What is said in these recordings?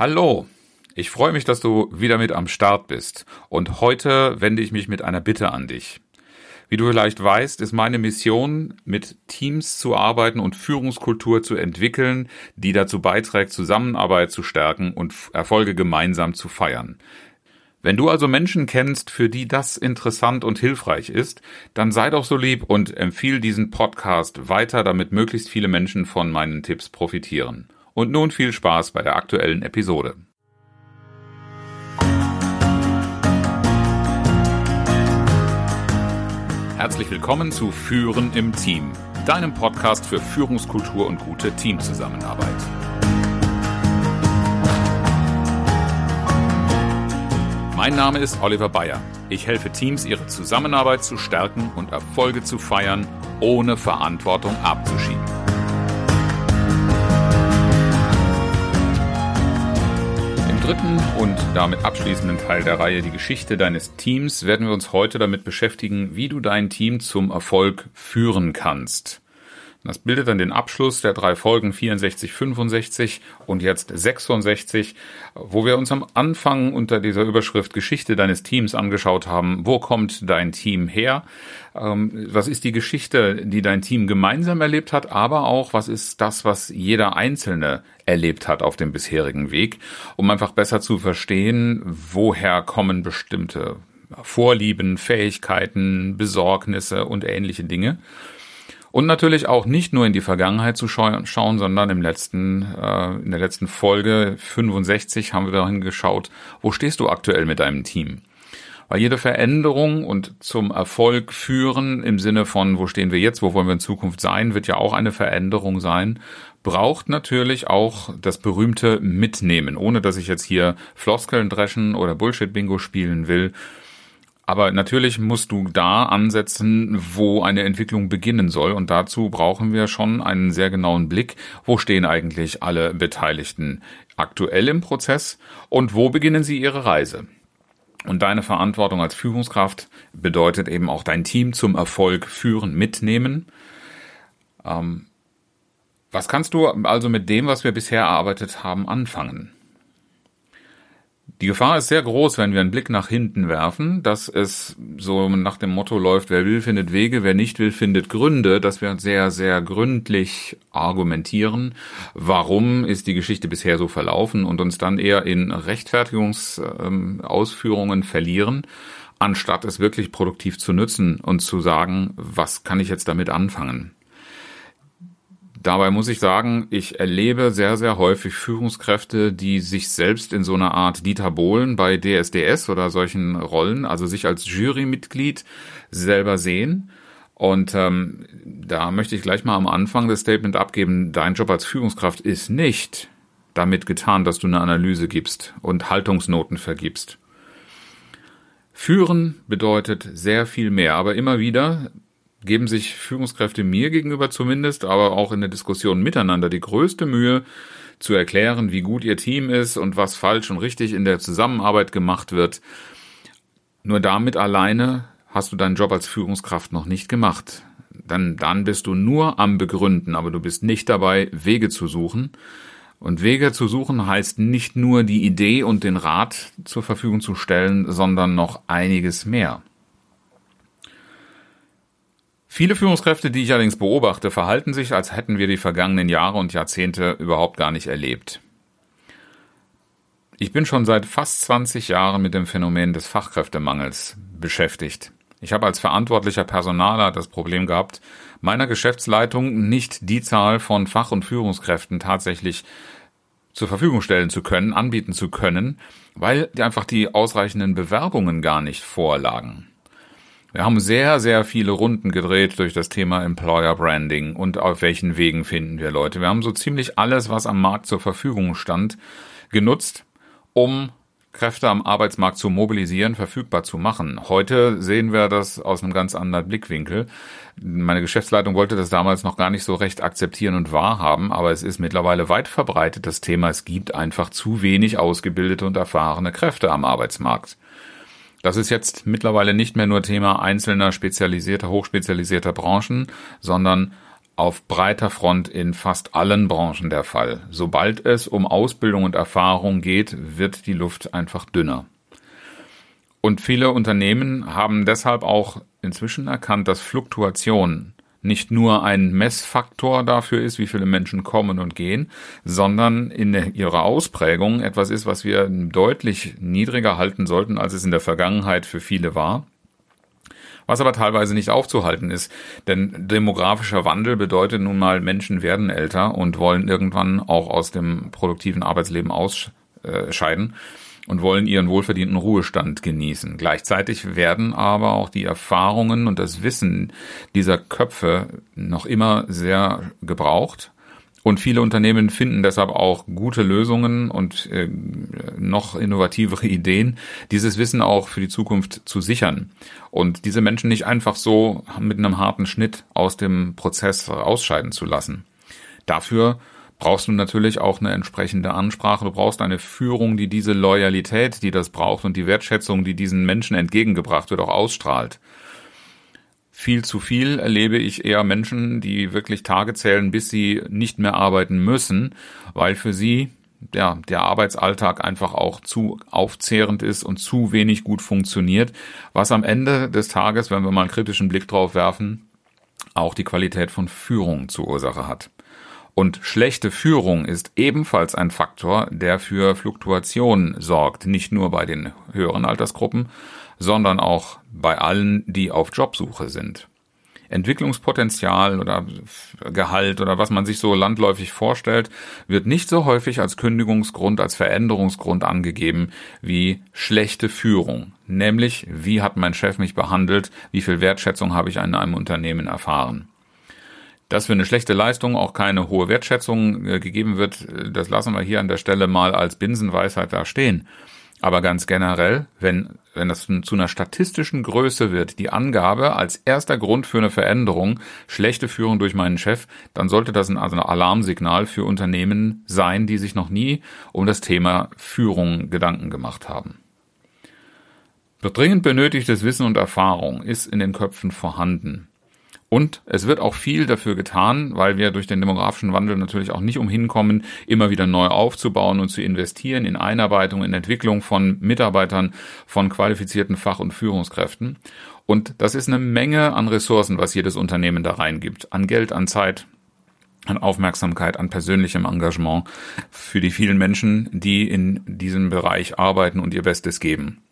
Hallo, ich freue mich, dass du wieder mit am Start bist und heute wende ich mich mit einer Bitte an dich. Wie du vielleicht weißt, ist meine Mission, mit Teams zu arbeiten und Führungskultur zu entwickeln, die dazu beiträgt, Zusammenarbeit zu stärken und Erfolge gemeinsam zu feiern. Wenn du also Menschen kennst, für die das interessant und hilfreich ist, dann sei doch so lieb und empfiehl diesen Podcast weiter, damit möglichst viele Menschen von meinen Tipps profitieren. Und nun viel Spaß bei der aktuellen Episode. Herzlich willkommen zu Führen im Team, deinem Podcast für Führungskultur und gute Teamzusammenarbeit. Mein Name ist Oliver Bayer. Ich helfe Teams, ihre Zusammenarbeit zu stärken und Erfolge zu feiern, ohne Verantwortung abzuschieben. Dritten und damit abschließenden Teil der Reihe Die Geschichte deines Teams werden wir uns heute damit beschäftigen, wie du dein Team zum Erfolg führen kannst. Das bildet dann den Abschluss der drei Folgen 64, 65 und jetzt 66, wo wir uns am Anfang unter dieser Überschrift Geschichte deines Teams angeschaut haben. Wo kommt dein Team her? Ähm, was ist die Geschichte, die dein Team gemeinsam erlebt hat? Aber auch, was ist das, was jeder Einzelne erlebt hat auf dem bisherigen Weg? Um einfach besser zu verstehen, woher kommen bestimmte Vorlieben, Fähigkeiten, Besorgnisse und ähnliche Dinge. Und natürlich auch nicht nur in die Vergangenheit zu schauen, sondern im letzten, äh, in der letzten Folge 65 haben wir dahin geschaut, wo stehst du aktuell mit deinem Team? Weil jede Veränderung und zum Erfolg führen im Sinne von, wo stehen wir jetzt, wo wollen wir in Zukunft sein, wird ja auch eine Veränderung sein, braucht natürlich auch das berühmte Mitnehmen, ohne dass ich jetzt hier Floskeln dreschen oder Bullshit-Bingo spielen will. Aber natürlich musst du da ansetzen, wo eine Entwicklung beginnen soll. Und dazu brauchen wir schon einen sehr genauen Blick. Wo stehen eigentlich alle Beteiligten aktuell im Prozess und wo beginnen sie ihre Reise? Und deine Verantwortung als Führungskraft bedeutet eben auch dein Team zum Erfolg führen, mitnehmen. Ähm, was kannst du also mit dem, was wir bisher erarbeitet haben, anfangen? Die Gefahr ist sehr groß, wenn wir einen Blick nach hinten werfen, dass es so nach dem Motto läuft, wer will, findet Wege, wer nicht will, findet Gründe, dass wir sehr, sehr gründlich argumentieren, warum ist die Geschichte bisher so verlaufen und uns dann eher in Rechtfertigungsausführungen verlieren, anstatt es wirklich produktiv zu nutzen und zu sagen, was kann ich jetzt damit anfangen. Dabei muss ich sagen, ich erlebe sehr, sehr häufig Führungskräfte, die sich selbst in so einer Art Dieter Bohlen bei DSDS oder solchen Rollen, also sich als Jurymitglied selber sehen. Und ähm, da möchte ich gleich mal am Anfang das Statement abgeben, dein Job als Führungskraft ist nicht damit getan, dass du eine Analyse gibst und Haltungsnoten vergibst. Führen bedeutet sehr viel mehr, aber immer wieder geben sich Führungskräfte mir gegenüber zumindest, aber auch in der Diskussion miteinander die größte Mühe, zu erklären, wie gut ihr Team ist und was falsch und richtig in der Zusammenarbeit gemacht wird. Nur damit alleine hast du deinen Job als Führungskraft noch nicht gemacht. Dann, dann bist du nur am Begründen, aber du bist nicht dabei, Wege zu suchen. Und Wege zu suchen heißt nicht nur die Idee und den Rat zur Verfügung zu stellen, sondern noch einiges mehr. Viele Führungskräfte, die ich allerdings beobachte, verhalten sich, als hätten wir die vergangenen Jahre und Jahrzehnte überhaupt gar nicht erlebt. Ich bin schon seit fast 20 Jahren mit dem Phänomen des Fachkräftemangels beschäftigt. Ich habe als verantwortlicher Personaler das Problem gehabt, meiner Geschäftsleitung nicht die Zahl von Fach- und Führungskräften tatsächlich zur Verfügung stellen zu können, anbieten zu können, weil einfach die ausreichenden Bewerbungen gar nicht vorlagen. Wir haben sehr, sehr viele Runden gedreht durch das Thema Employer Branding und auf welchen Wegen finden wir Leute. Wir haben so ziemlich alles, was am Markt zur Verfügung stand, genutzt, um Kräfte am Arbeitsmarkt zu mobilisieren, verfügbar zu machen. Heute sehen wir das aus einem ganz anderen Blickwinkel. Meine Geschäftsleitung wollte das damals noch gar nicht so recht akzeptieren und wahrhaben, aber es ist mittlerweile weit verbreitet das Thema, es gibt einfach zu wenig ausgebildete und erfahrene Kräfte am Arbeitsmarkt. Das ist jetzt mittlerweile nicht mehr nur Thema einzelner spezialisierter, hochspezialisierter Branchen, sondern auf breiter Front in fast allen Branchen der Fall. Sobald es um Ausbildung und Erfahrung geht, wird die Luft einfach dünner. Und viele Unternehmen haben deshalb auch inzwischen erkannt, dass Fluktuation nicht nur ein Messfaktor dafür ist, wie viele Menschen kommen und gehen, sondern in ihrer Ausprägung etwas ist, was wir deutlich niedriger halten sollten, als es in der Vergangenheit für viele war. Was aber teilweise nicht aufzuhalten ist, denn demografischer Wandel bedeutet nun mal, Menschen werden älter und wollen irgendwann auch aus dem produktiven Arbeitsleben ausscheiden und wollen ihren wohlverdienten Ruhestand genießen. Gleichzeitig werden aber auch die Erfahrungen und das Wissen dieser Köpfe noch immer sehr gebraucht. Und viele Unternehmen finden deshalb auch gute Lösungen und äh, noch innovativere Ideen, dieses Wissen auch für die Zukunft zu sichern. Und diese Menschen nicht einfach so mit einem harten Schnitt aus dem Prozess ausscheiden zu lassen. Dafür brauchst du natürlich auch eine entsprechende Ansprache. Du brauchst eine Führung, die diese Loyalität, die das braucht und die Wertschätzung, die diesen Menschen entgegengebracht wird, auch ausstrahlt. Viel zu viel erlebe ich eher Menschen, die wirklich Tage zählen, bis sie nicht mehr arbeiten müssen, weil für sie ja, der Arbeitsalltag einfach auch zu aufzehrend ist und zu wenig gut funktioniert, was am Ende des Tages, wenn wir mal einen kritischen Blick drauf werfen, auch die Qualität von Führung zur Ursache hat. Und schlechte Führung ist ebenfalls ein Faktor, der für Fluktuation sorgt, nicht nur bei den höheren Altersgruppen, sondern auch bei allen, die auf Jobsuche sind. Entwicklungspotenzial oder Gehalt oder was man sich so landläufig vorstellt, wird nicht so häufig als Kündigungsgrund, als Veränderungsgrund angegeben wie schlechte Führung. Nämlich, wie hat mein Chef mich behandelt, wie viel Wertschätzung habe ich in einem Unternehmen erfahren. Dass für eine schlechte Leistung auch keine hohe Wertschätzung äh, gegeben wird, äh, das lassen wir hier an der Stelle mal als Binsenweisheit da stehen. Aber ganz generell, wenn, wenn das zu einer statistischen Größe wird, die Angabe als erster Grund für eine Veränderung, schlechte Führung durch meinen Chef, dann sollte das ein, also ein Alarmsignal für Unternehmen sein, die sich noch nie um das Thema Führung Gedanken gemacht haben. Dringend benötigtes Wissen und Erfahrung ist in den Köpfen vorhanden. Und es wird auch viel dafür getan, weil wir durch den demografischen Wandel natürlich auch nicht umhin kommen, immer wieder neu aufzubauen und zu investieren in Einarbeitung, in Entwicklung von Mitarbeitern, von qualifizierten Fach- und Führungskräften. Und das ist eine Menge an Ressourcen, was jedes Unternehmen da reingibt. An Geld, an Zeit, an Aufmerksamkeit, an persönlichem Engagement für die vielen Menschen, die in diesem Bereich arbeiten und ihr Bestes geben.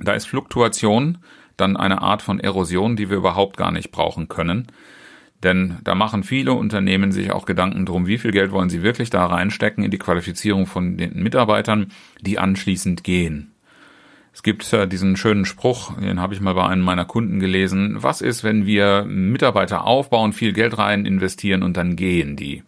Da ist Fluktuation dann eine Art von Erosion, die wir überhaupt gar nicht brauchen können. Denn da machen viele Unternehmen sich auch Gedanken drum, wie viel Geld wollen sie wirklich da reinstecken in die Qualifizierung von den Mitarbeitern, die anschließend gehen. Es gibt äh, diesen schönen Spruch, den habe ich mal bei einem meiner Kunden gelesen. Was ist, wenn wir Mitarbeiter aufbauen, viel Geld rein investieren und dann gehen die?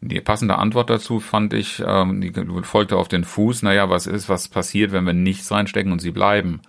Die passende Antwort dazu fand ich, ähm, die folgte auf den Fuß, naja, was ist, was passiert, wenn wir nichts reinstecken und sie bleiben?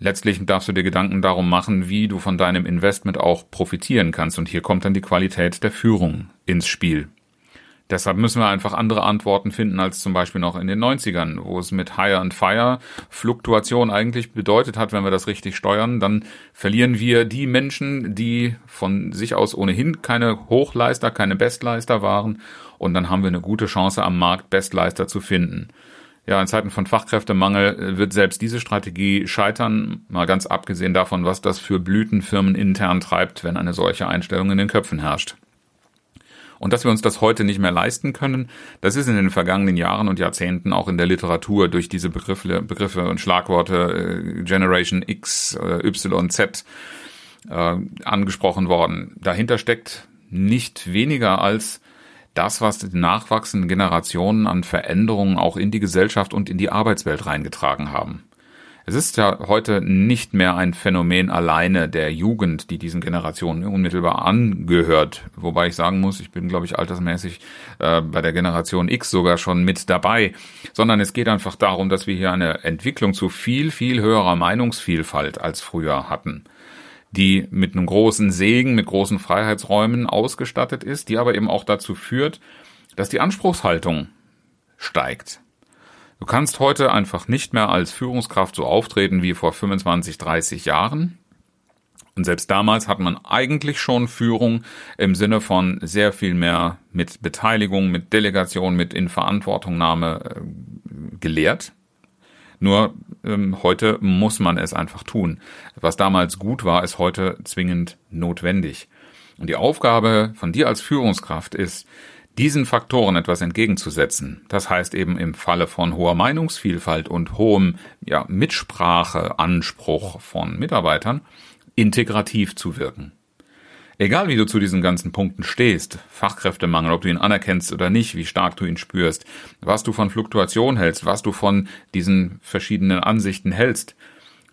Letztlich darfst du dir Gedanken darum machen, wie du von deinem Investment auch profitieren kannst. Und hier kommt dann die Qualität der Führung ins Spiel. Deshalb müssen wir einfach andere Antworten finden als zum Beispiel noch in den 90ern, wo es mit Hire and Fire Fluktuation eigentlich bedeutet hat, wenn wir das richtig steuern, dann verlieren wir die Menschen, die von sich aus ohnehin keine Hochleister, keine Bestleister waren und dann haben wir eine gute Chance am Markt Bestleister zu finden. Ja, in Zeiten von Fachkräftemangel äh, wird selbst diese Strategie scheitern, mal ganz abgesehen davon, was das für Blütenfirmen intern treibt, wenn eine solche Einstellung in den Köpfen herrscht. Und dass wir uns das heute nicht mehr leisten können, das ist in den vergangenen Jahren und Jahrzehnten auch in der Literatur durch diese Begriffe, Begriffe und Schlagworte äh, Generation X, äh, Y, Z äh, angesprochen worden. Dahinter steckt nicht weniger als das, was die nachwachsenden Generationen an Veränderungen auch in die Gesellschaft und in die Arbeitswelt reingetragen haben. Es ist ja heute nicht mehr ein Phänomen alleine der Jugend, die diesen Generationen unmittelbar angehört. Wobei ich sagen muss, ich bin, glaube ich, altersmäßig äh, bei der Generation X sogar schon mit dabei. Sondern es geht einfach darum, dass wir hier eine Entwicklung zu viel, viel höherer Meinungsvielfalt als früher hatten die mit einem großen Segen, mit großen Freiheitsräumen ausgestattet ist, die aber eben auch dazu führt, dass die Anspruchshaltung steigt. Du kannst heute einfach nicht mehr als Führungskraft so auftreten wie vor 25, 30 Jahren. Und selbst damals hat man eigentlich schon Führung im Sinne von sehr viel mehr mit Beteiligung, mit Delegation, mit Inverantwortungnahme äh, gelehrt. Nur ähm, heute muss man es einfach tun. Was damals gut war, ist heute zwingend notwendig. Und die Aufgabe von dir als Führungskraft ist, diesen Faktoren etwas entgegenzusetzen. Das heißt eben im Falle von hoher Meinungsvielfalt und hohem ja, Mitspracheanspruch von Mitarbeitern, integrativ zu wirken. Egal wie du zu diesen ganzen Punkten stehst, Fachkräftemangel, ob du ihn anerkennst oder nicht, wie stark du ihn spürst, was du von Fluktuation hältst, was du von diesen verschiedenen Ansichten hältst,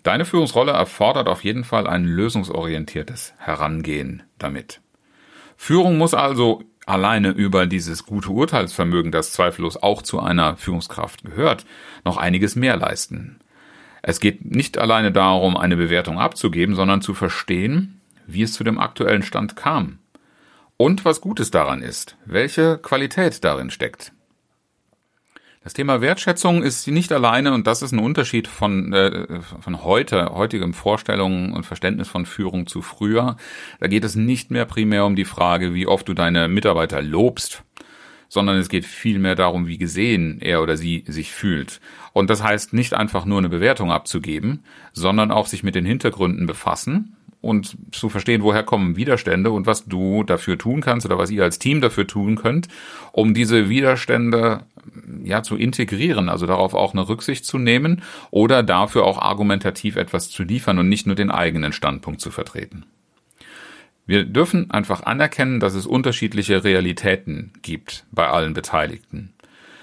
deine Führungsrolle erfordert auf jeden Fall ein lösungsorientiertes Herangehen damit. Führung muss also alleine über dieses gute Urteilsvermögen, das zweifellos auch zu einer Führungskraft gehört, noch einiges mehr leisten. Es geht nicht alleine darum, eine Bewertung abzugeben, sondern zu verstehen, wie es zu dem aktuellen Stand kam und was Gutes daran ist, welche Qualität darin steckt. Das Thema Wertschätzung ist nicht alleine und das ist ein Unterschied von, äh, von heute, heutigem Vorstellungen und Verständnis von Führung zu früher. Da geht es nicht mehr primär um die Frage, wie oft du deine Mitarbeiter lobst, sondern es geht vielmehr darum, wie gesehen er oder sie sich fühlt. Und das heißt nicht einfach nur eine Bewertung abzugeben, sondern auch sich mit den Hintergründen befassen und zu verstehen, woher kommen Widerstände und was du dafür tun kannst oder was ihr als Team dafür tun könnt, um diese Widerstände ja zu integrieren, also darauf auch eine Rücksicht zu nehmen oder dafür auch argumentativ etwas zu liefern und nicht nur den eigenen Standpunkt zu vertreten. Wir dürfen einfach anerkennen, dass es unterschiedliche Realitäten gibt bei allen Beteiligten.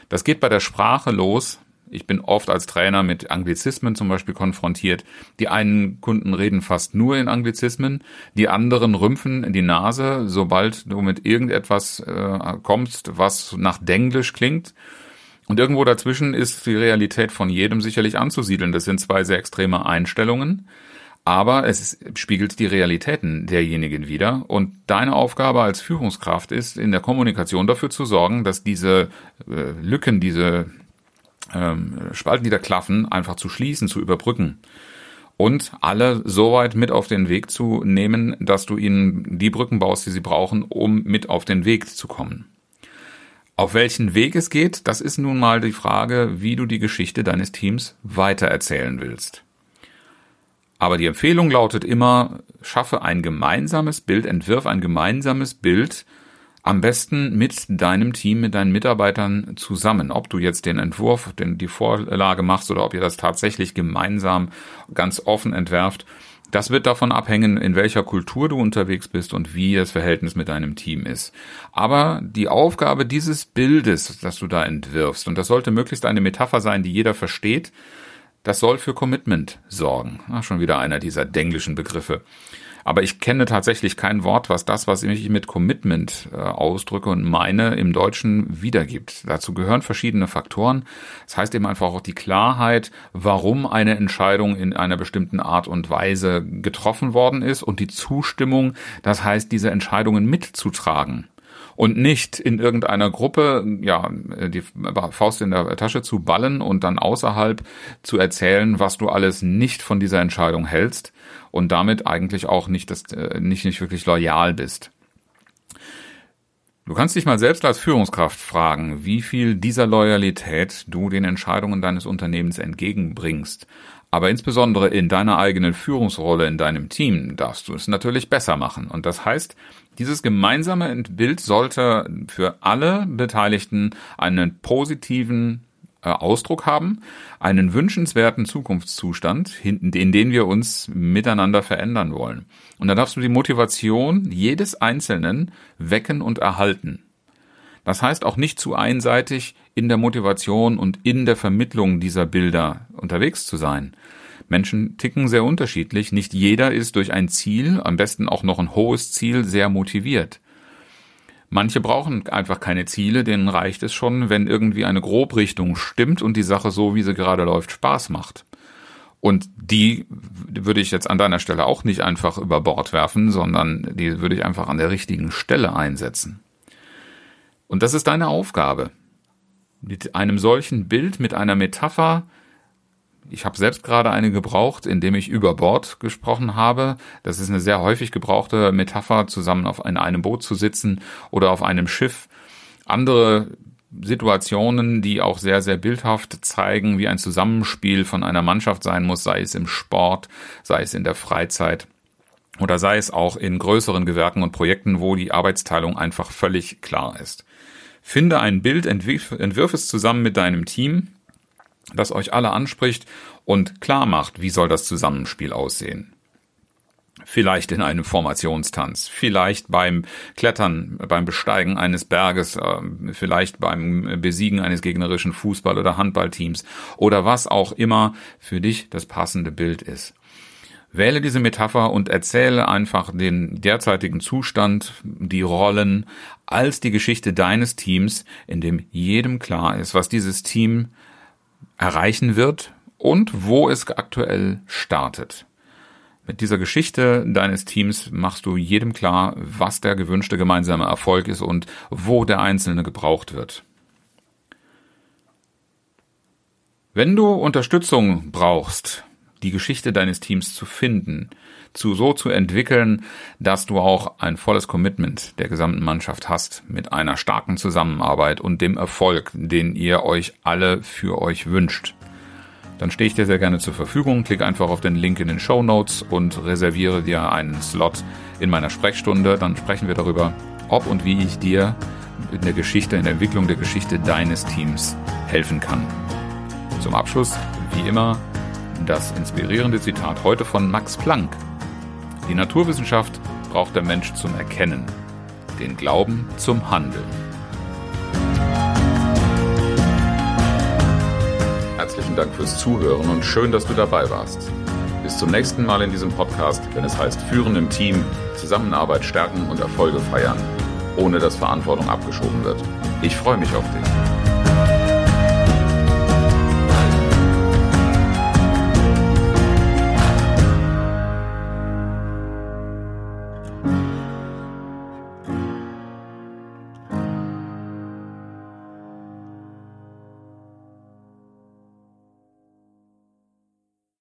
Das geht bei der Sprache los, ich bin oft als Trainer mit Anglizismen zum Beispiel konfrontiert. Die einen Kunden reden fast nur in Anglizismen, die anderen rümpfen die Nase, sobald du mit irgendetwas äh, kommst, was nach Denglisch klingt. Und irgendwo dazwischen ist die Realität von jedem sicherlich anzusiedeln. Das sind zwei sehr extreme Einstellungen. Aber es spiegelt die Realitäten derjenigen wider. Und deine Aufgabe als Führungskraft ist, in der Kommunikation dafür zu sorgen, dass diese äh, Lücken, diese ähm, Spalten, die da klaffen, einfach zu schließen, zu überbrücken. Und alle so weit mit auf den Weg zu nehmen, dass du ihnen die Brücken baust, die sie brauchen, um mit auf den Weg zu kommen. Auf welchen Weg es geht, das ist nun mal die Frage, wie du die Geschichte deines Teams weitererzählen willst. Aber die Empfehlung lautet immer, schaffe ein gemeinsames Bild, entwirf ein gemeinsames Bild am besten mit deinem Team, mit deinen Mitarbeitern zusammen. Ob du jetzt den Entwurf, den, die Vorlage machst oder ob ihr das tatsächlich gemeinsam ganz offen entwerft. Das wird davon abhängen, in welcher Kultur du unterwegs bist und wie das Verhältnis mit deinem Team ist. Aber die Aufgabe dieses Bildes, das du da entwirfst, und das sollte möglichst eine Metapher sein, die jeder versteht, das soll für Commitment sorgen. Ach, schon wieder einer dieser denglischen Begriffe. Aber ich kenne tatsächlich kein Wort, was das, was ich mit Commitment äh, ausdrücke und meine, im Deutschen wiedergibt. Dazu gehören verschiedene Faktoren. Das heißt eben einfach auch die Klarheit, warum eine Entscheidung in einer bestimmten Art und Weise getroffen worden ist und die Zustimmung, das heißt, diese Entscheidungen mitzutragen und nicht in irgendeiner Gruppe ja die Faust in der Tasche zu ballen und dann außerhalb zu erzählen, was du alles nicht von dieser Entscheidung hältst, und damit eigentlich auch nicht, das, äh, nicht, nicht wirklich loyal bist. Du kannst dich mal selbst als Führungskraft fragen, wie viel dieser Loyalität du den Entscheidungen deines Unternehmens entgegenbringst. Aber insbesondere in deiner eigenen Führungsrolle in deinem Team darfst du es natürlich besser machen. Und das heißt, dieses gemeinsame Bild sollte für alle Beteiligten einen positiven äh, Ausdruck haben, einen wünschenswerten Zukunftszustand, in den wir uns miteinander verändern wollen. Und da darfst du die Motivation jedes Einzelnen wecken und erhalten. Das heißt auch nicht zu einseitig in der Motivation und in der Vermittlung dieser Bilder unterwegs zu sein. Menschen ticken sehr unterschiedlich. Nicht jeder ist durch ein Ziel, am besten auch noch ein hohes Ziel, sehr motiviert. Manche brauchen einfach keine Ziele, denen reicht es schon, wenn irgendwie eine Grobrichtung stimmt und die Sache so, wie sie gerade läuft, Spaß macht. Und die würde ich jetzt an deiner Stelle auch nicht einfach über Bord werfen, sondern die würde ich einfach an der richtigen Stelle einsetzen. Und das ist deine Aufgabe. Mit einem solchen Bild, mit einer Metapher Ich habe selbst gerade eine gebraucht, indem ich über Bord gesprochen habe. Das ist eine sehr häufig gebrauchte Metapher, zusammen auf in einem Boot zu sitzen oder auf einem Schiff. Andere Situationen, die auch sehr, sehr bildhaft zeigen, wie ein Zusammenspiel von einer Mannschaft sein muss, sei es im Sport, sei es in der Freizeit oder sei es auch in größeren Gewerken und Projekten, wo die Arbeitsteilung einfach völlig klar ist. Finde ein Bild, entwirf, entwirf es zusammen mit deinem Team das euch alle anspricht und klar macht, wie soll das Zusammenspiel aussehen. Vielleicht in einem Formationstanz, vielleicht beim Klettern, beim Besteigen eines Berges, ähm, vielleicht beim Besiegen eines gegnerischen Fußball- oder Handballteams oder was auch immer für dich das passende Bild ist. Wähle diese Metapher und erzähle einfach den derzeitigen Zustand, die Rollen als die Geschichte deines Teams, in dem jedem klar ist, was dieses Team erreichen wird und wo es aktuell startet. Mit dieser Geschichte deines Teams machst du jedem klar, was der gewünschte gemeinsame Erfolg ist und wo der Einzelne gebraucht wird. Wenn du Unterstützung brauchst, die Geschichte deines Teams zu finden, zu so zu entwickeln, dass du auch ein volles Commitment der gesamten Mannschaft hast mit einer starken Zusammenarbeit und dem Erfolg, den ihr euch alle für euch wünscht. Dann stehe ich dir sehr gerne zur Verfügung. Klick einfach auf den Link in den Show Notes und reserviere dir einen Slot in meiner Sprechstunde. Dann sprechen wir darüber, ob und wie ich dir in der Geschichte, in der Entwicklung der Geschichte deines Teams helfen kann. Zum Abschluss, wie immer, das inspirierende Zitat heute von Max Planck. Die Naturwissenschaft braucht der Mensch zum Erkennen, den Glauben zum Handeln. Herzlichen Dank fürs Zuhören und schön, dass du dabei warst. Bis zum nächsten Mal in diesem Podcast, wenn es heißt Führen im Team, Zusammenarbeit stärken und Erfolge feiern, ohne dass Verantwortung abgeschoben wird. Ich freue mich auf dich.